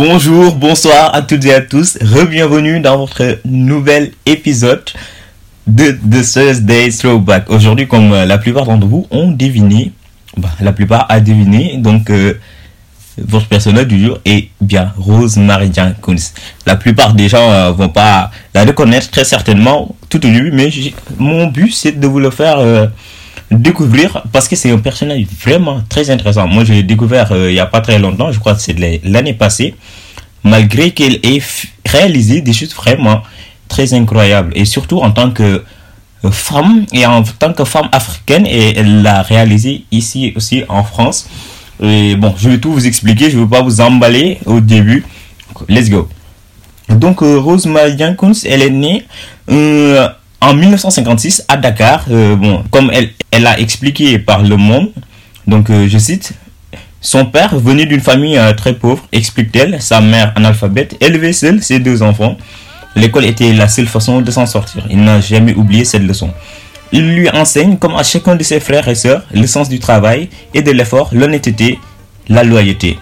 Bonjour, bonsoir à toutes et à tous. Re-bienvenue dans votre nouvel épisode de The Thursday Throwback. Aujourd'hui, comme euh, la plupart d'entre vous ont deviné, bah, la plupart a deviné, donc euh, votre personnage du jour est bien Rose Marie Kunz. La plupart des gens euh, vont pas la reconnaître très certainement tout au début, mais mon but c'est de vous le faire découvrir parce que c'est un personnage vraiment très intéressant. Moi, j'ai découvert euh, il n'y a pas très longtemps, je crois que c'est l'année passée, malgré qu'elle ait réalisé des choses vraiment très incroyables. Et surtout en tant que euh, femme et en tant que femme africaine, et elle l'a réalisé ici aussi en France. Et bon, je vais tout vous expliquer, je ne veux pas vous emballer au début. Let's go. Donc, euh, Rose Kunz, elle est née en 1956 à Dakar. bon, comme elle, elle a expliqué par Le Monde, donc euh, je cite, son père, venu d'une famille euh, très pauvre, explique-t-elle, sa mère analphabète, élevait seule ses deux enfants. L'école était la seule façon de s'en sortir. Il n'a jamais oublié cette leçon. Il lui enseigne, comme à chacun de ses frères et sœurs, le sens du travail et de l'effort, l'honnêteté, la loyauté.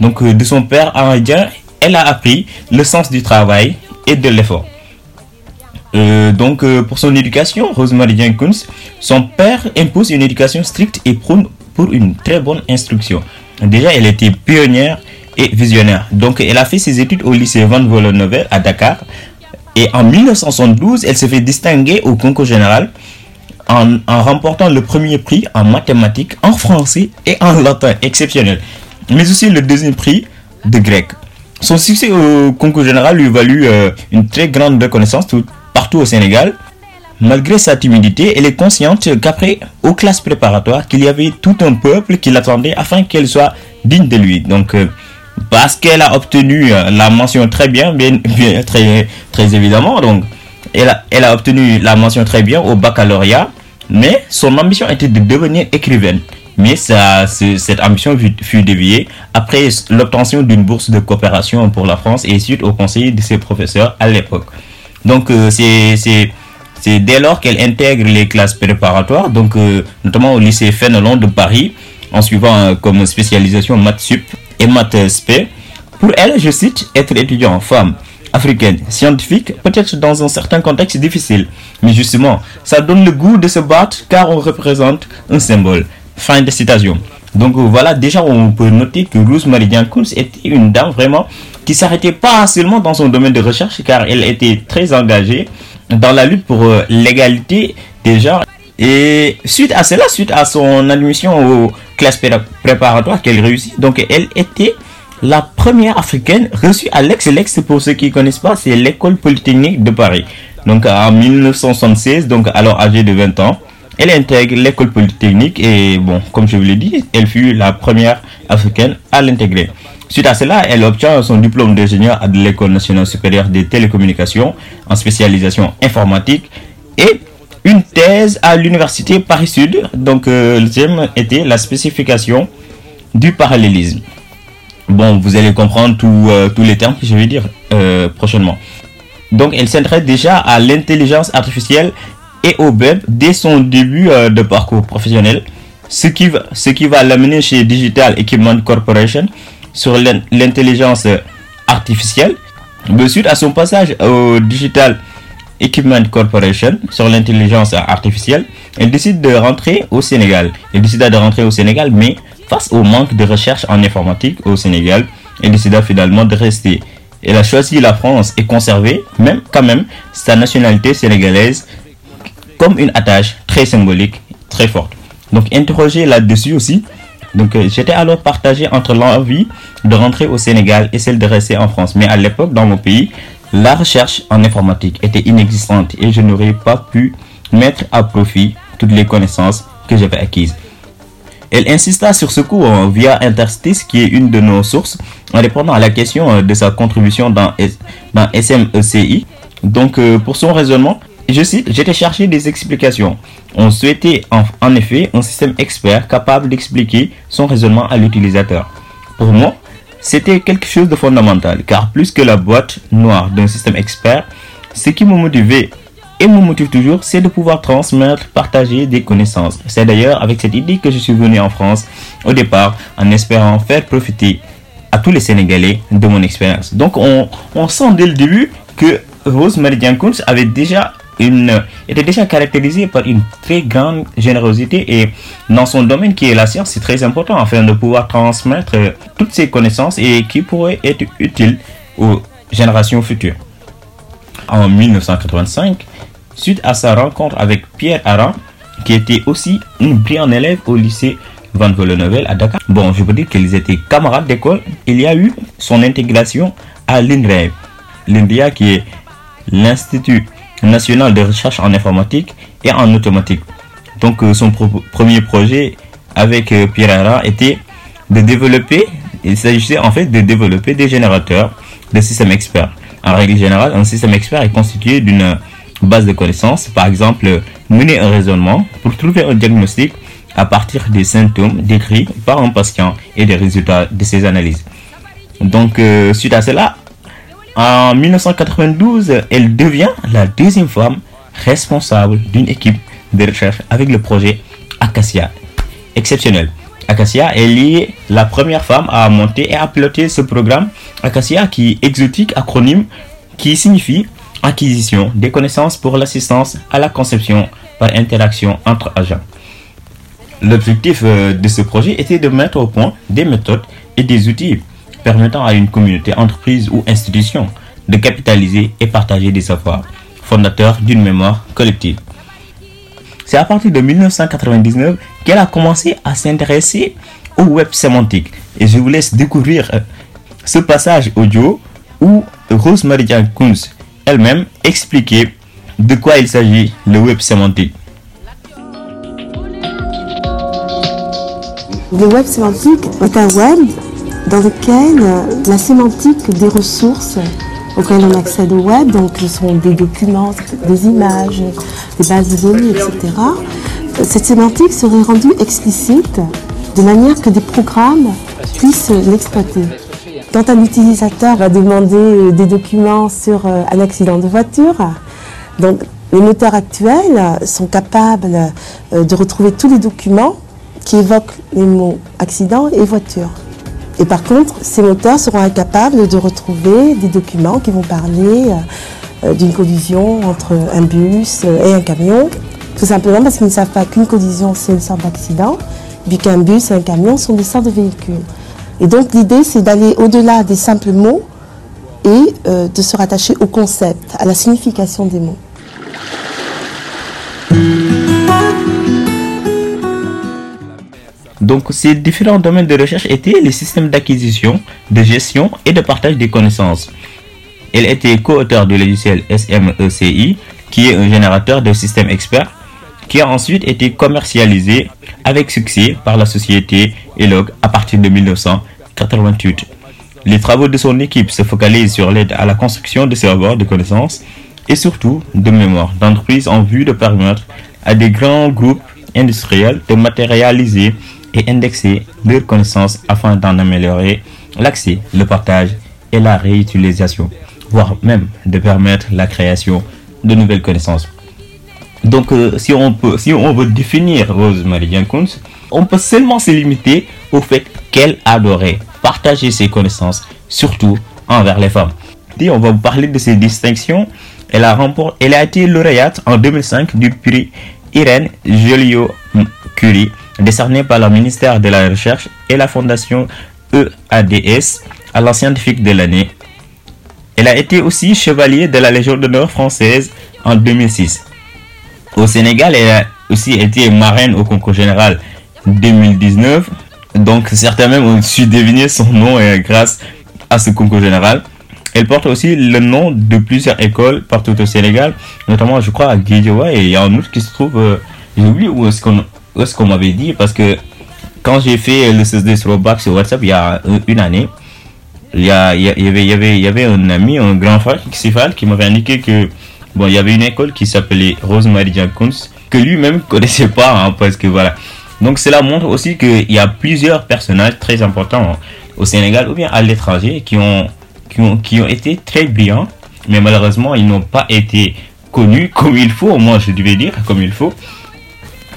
Donc euh, de son père indien, elle a appris le sens du travail et de l'effort. Euh, donc, euh, pour son éducation, Rosemary Jenkins, son père impose une éducation stricte et prône pour une très bonne instruction. Déjà, elle était pionnière et visionnaire. Donc, elle a fait ses études au lycée Van Vollenhoven à Dakar. Et en 1972, elle se fait distinguer au concours général en, remportant le premier prix en mathématiques, en français et en latin exceptionnel. Mais aussi le deuxième prix de grec. Son succès au concours général lui valut euh, une très grande reconnaissance tout, partout au Sénégal. Malgré sa timidité, elle est consciente qu'après, aux classes préparatoires, qu'il y avait tout un peuple qui l'attendait afin qu'elle soit digne de lui. Donc, euh, parce qu'elle a obtenu euh, la mention très bien, bien, très, très évidemment, donc, elle a, elle a obtenu la mention très bien au baccalauréat, mais son ambition était de devenir écrivaine. Mais ça, cette ambition fut déviée après l'obtention d'une bourse de coopération pour la France et suite au conseil de ses professeurs à l'époque. Donc euh, c'est dès lors qu'elle intègre les classes préparatoires, donc euh, notamment au lycée Fénelon de Paris, en suivant euh, comme spécialisation maths sup et maths spé. Pour elle, je cite, être étudiant, femme, africaine, scientifique, peut-être dans un certain contexte difficile, mais justement, ça donne le goût de se battre car on représente un symbole. Fin de citation. Donc voilà, déjà on peut noter que Rose Marie Kunz était une dame vraiment qui s'arrêtait pas seulement dans son domaine de recherche car elle était très engagée dans la lutte pour euh, l'égalité des genres. Et suite à cela, suite à son admission aux classes préparatoires qu'elle réussit, donc elle était la première africaine reçue à l'ex-Lex, pour ceux qui ne connaissent pas, c'est l'école polytechnique de Paris. Donc en 1976, donc alors âgée de 20 ans, elle intègre l'école polytechnique et bon, comme je vous l'ai dit, elle fut la première africaine à l'intégrer. Suite à cela, elle obtient son diplôme d'ingénieur à l'École nationale supérieure des télécommunications en spécialisation informatique et une thèse à l'université Paris-Sud. Donc, euh, le thème était la spécification du parallélisme. Bon, vous allez comprendre euh, tous les termes que je vais dire euh, prochainement. Donc, elle s'intéresse déjà à l'intelligence artificielle et au web dès son début de parcours professionnel, ce qui va l'amener chez Digital Equipment Corporation sur l'intelligence artificielle. De suite à son passage au Digital Equipment Corporation sur l'intelligence artificielle, elle décide de rentrer au Sénégal. Elle décida de rentrer au Sénégal, mais face au manque de recherche en informatique au Sénégal, elle décida finalement de rester. Elle a choisi la France et conservé, même quand même, sa nationalité sénégalaise comme une attache très symbolique, très forte. Donc interroger là-dessus aussi, donc euh, j'étais alors partagé entre l'envie de rentrer au Sénégal et celle de rester en France. Mais à l'époque, dans mon pays, La recherche en informatique était inexistante et je n'aurais pas pu mettre à profit toutes les connaissances que j'avais acquises. Elle insista sur ce cours via Interstice, qui est une de nos sources, en répondant à la question de sa contribution dans, dans SMECI. Donc, euh, pour son raisonnement, je cite, j'étais cherché des explications. On souhaitait en, effet un système expert capable d'expliquer son raisonnement à l'utilisateur. Pour moi, c'était quelque chose de fondamental, car plus que la boîte noire d'un système expert, ce qui me motivait et me motive toujours, c'est de pouvoir transmettre, partager des connaissances. C'est d'ailleurs avec cette idée que je suis venu en France au départ, en espérant faire profiter à tous les Sénégalais de mon expérience. Donc on, sent dès le début que Rose Marie avait déjà une, était déjà caractérisée par une très grande générosité et dans son domaine qui est la science, c'est très important afin de pouvoir transmettre toutes ces connaissances et qui pourraient être utiles aux générations futures. En 1985, suite à sa rencontre avec Pierre Aran, qui était aussi une brillante élève au lycée Van Volleneuvel à Dakar. Bon, je peux dire qu'ils étaient camarades d'école. Il y a eu son intégration à l'INREV. L'INRIA qui est l'Institut national de recherche en informatique et en automatique. Donc euh, son premier projet avec euh, Pierre Aran était de développer, il s'agissait en fait de développer des générateurs de systèmes experts. En règle générale, un système expert est constitué d'une base de connaissances, par exemple mener un raisonnement pour trouver un diagnostic à partir des symptômes décrits par un patient et des résultats de ses analyses. Donc, euh, suite à cela, en 1992, elle devient la deuxième femme responsable d'une équipe de recherche avec le projet Acacia. Exceptionnel. Acacia est la première femme à monter et à piloter ce programme. Acacia qui est exotique acronyme qui signifie acquisition des connaissances pour l'assistance à la conception par interaction entre agents. L'objectif euh, de ce projet était de mettre au point des méthodes et des outils permettant à une communauté, entreprise ou institution de capitaliser et partager des savoirs, fondateurs d'une mémoire collective. C'est à partir de 1999 qu'elle a commencé à s'intéresser au web sémantique. Et je vous laisse découvrir euh, ce passage audio où Rose Marie Kunz elle-même expliquer de quoi il s'agit le web sémantique. Le web sémantique est un web dans lequel la sémantique des ressources auxquelles on accède au web, donc ce sont des documents, des images, des bases de données, etc. Cette sémantique serait rendue explicite de manière que des programmes puissent l'exploiter. Quand un utilisateur va demander euh, des documents sur euh, un accident de voiture, les moteurs actuels sont capables euh, de retrouver tous les documents qui évoquent les mots accident et voiture. Et par contre, ces moteurs seront incapables de retrouver des documents qui vont parler d'une collision entre un bus et un camion, tout simplement parce qu'ils ne savent pas qu'une collision c'est une sorte d'accident, puis qu'un bus et un camion sont des sortes de véhicules. Et donc l'idée, c'est d'aller au-delà des simples mots et euh, de se rattacher au concept, à la signification des mots. Donc ces différents domaines de recherche étaient les systèmes d'acquisition, de gestion et de partage des connaissances. Elle était co-auteur du logiciel SMECI, qui est un générateur de systèmes experts, qui a ensuite été commercialisé avec succès par la société Elog à partir de 1988. Les travaux de son équipe se focalisent sur l'aide à la construction de serveurs de connaissances et surtout de mémoire d'entreprise en vue de permettre à des grands groupes industriels de matérialiser indexer leurs connaissances afin d'en améliorer l'accès, le partage et la réutilisation, voire même de permettre la création de nouvelles connaissances. Donc, euh, si, on peut, si on veut définir Rose Marie Jenkins, on peut seulement se limiter au fait qu'elle adorait partager ses connaissances, surtout envers les femmes. Et on va vous parler de ses distinctions. Elle a, remporté, elle a été lauréate en 2005 du prix Irène Joliot-Curie, décerné par le ministère de la Recherche et la fondation EADS à la scientifique de l'année. Elle a été aussi chevalier de la Légion d'honneur française en 2006. Au Sénégal, elle a aussi été marraine au concours général 2019. Donc certains même ont su deviner son nom grâce à ce concours général. Elle porte aussi le nom de plusieurs écoles partout au Sénégal, notamment je crois à Guédiawaye et il y a un qui se trouve, euh, j'ai oublié où est-ce qu'on est-ce qu'on m'avait dit parce que quand j'ai fait le CSD Throwback sur WhatsApp il y a euh, une année, il y, a, il y avait il y avait un ami, un grand frère qui m'avait indiqué que bon il y avait une école qui s'appelait Rosemary Kunst que lui-même connaissait pas hein, parce que voilà. Donc cela montre aussi qu'il y a plusieurs personnages très importants au Sénégal ou bien à l'étranger qui ont, qui ont qui ont été très brillants, mais malheureusement ils n'ont pas été connus comme il faut. Moi je devais dire comme il faut.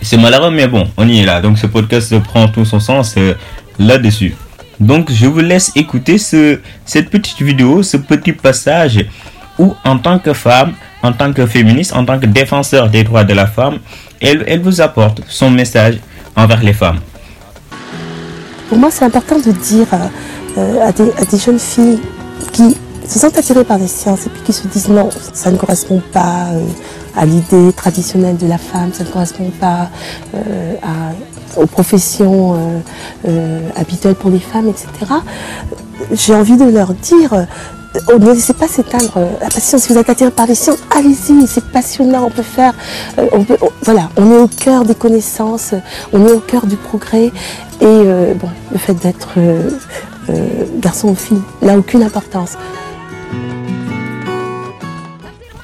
C'est malheureux, mais bon, on y est là. Donc ce podcast prend tout son sens euh, là-dessus. Donc je vous laisse écouter ce, cette petite vidéo, ce petit passage où en tant que femme, en tant que féministe, en tant que défenseur des droits de la femme, elle, elle vous apporte son message envers les femmes. Pour moi, c'est important de dire euh, à, des, à des jeunes filles qui se sentent attirées par les sciences et puis qui se disent non, ça ne correspond pas euh, à l'idée traditionnelle de la femme, ça ne correspond pas euh, aux professions euh, euh, habituelles pour les femmes, etc. J'ai envie de leur dire, oh, ne laissez pas s'éteindre la passion. Si vous êtes attiré par les sciences, allez-y, c'est passionnant, on peut faire, on voilà, on est au cœur des connaissances, on est au cœur du progrès. Et bon, le fait d'être garçon ou fille n'a aucune importance.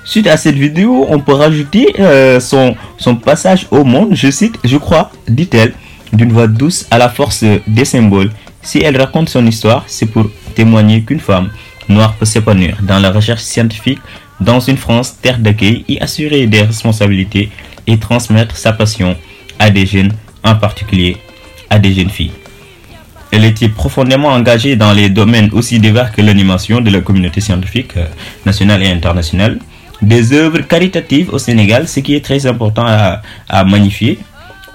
Suite à cette vidéo, on peut rajouter euh, son, son passage au monde, je cite, je crois, dit-elle, d'une voix douce à la force des symboles. Si elle raconte son histoire, c'est pour témoigner qu'une femme noire peut s'épanouir dans la recherche scientifique dans une France terre d'accueil, y assurer des responsabilités et transmettre sa passion à des jeunes, en particulier à des jeunes filles. Elle était profondément engagée dans les domaines aussi divers que l'animation de la communauté scientifique euh, nationale et internationale, des œuvres caritatives au Sénégal, ce qui est très important à, magnifier,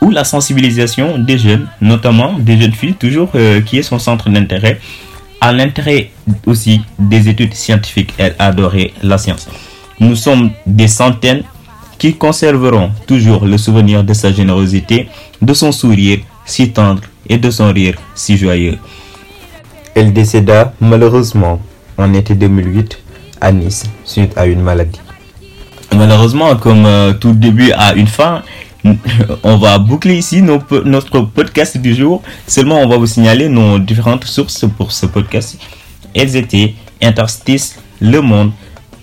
ou la sensibilisation des jeunes, notamment des jeunes filles, toujours euh, qui est son centre d'intérêt, à l'intérêt aussi des études scientifiques. Elle adorait la science. Nous sommes des centaines qui conserveront toujours le souvenir de sa générosité, de son sourire si tendre et de son rire si joyeux. Elle décéda malheureusement en été 2008 à Nice suite à une maladie. Malheureusement, comme euh, tout début a une fin, on va boucler ici notre podcast du jour. Seulement, on va vous signaler nos différentes sources pour ce podcast. Elles étaient Interstice, Le Monde,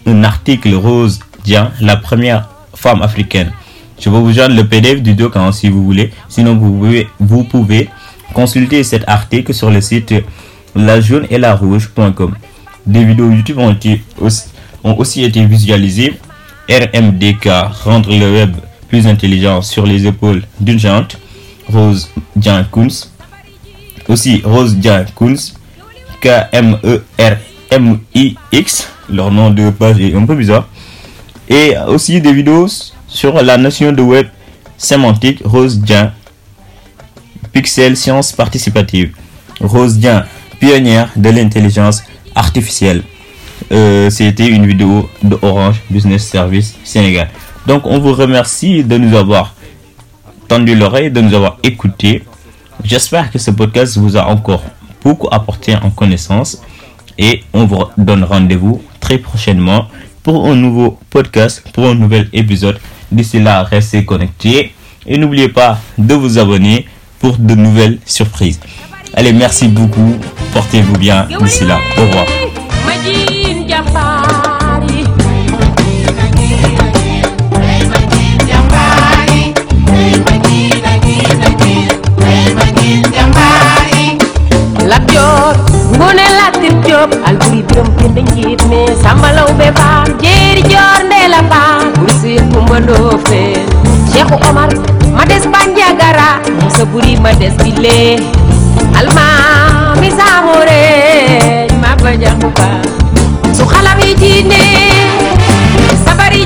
un article rose Dian, la première femme africaine. Je vais vous joindre le PDF du doc hein, si vous voulez. Sinon, vous pouvez, consulter cet article sur le site la jaune et la rouge.com. Des vidéos YouTube ont, été ont aussi été visualisées. RMDK, rendre le web plus intelligent sur les épaules d'une géante. Rose Dian Kunz. Aussi Rose Dian Kunz. K-M-E-R-M-I-X. Leur nom de page est un peu bizarre. Et aussi des vidéos sur la notion de web sémantique. Rose Dian. Pixel Science Participative. Rose Dian, pionnière de l'intelligence artificielle. Euh, C'était une vidéo de Orange Business Service Sénégal. Donc on vous remercie de nous avoir tendu l'oreille, de nous avoir écoutés. J'espère que ce podcast vous a encore beaucoup apporté en connaissance et on vous donne rendez-vous très prochainement pour un nouveau podcast, pour un nouvel épisode. D'ici là, restez connectés et n'oubliez pas de vous abonner pour de nouvelles surprises. Allez, merci beaucoup. Portez-vous bien d'ici là. Au revoir. jàmbaar yi Lat Joor Ngoone Latir Joob Albuuri Biram Penda Njiit Me Samba Lawbe Faal Jeeri Joor Ndeela Faal Bursir Kumba Ndoofeen Seexu Omar Mades Banjagara Musa Buri Mades Bile Almaami Saaxu Reej Maba Jaxu Faal. Sokala bitine Sabari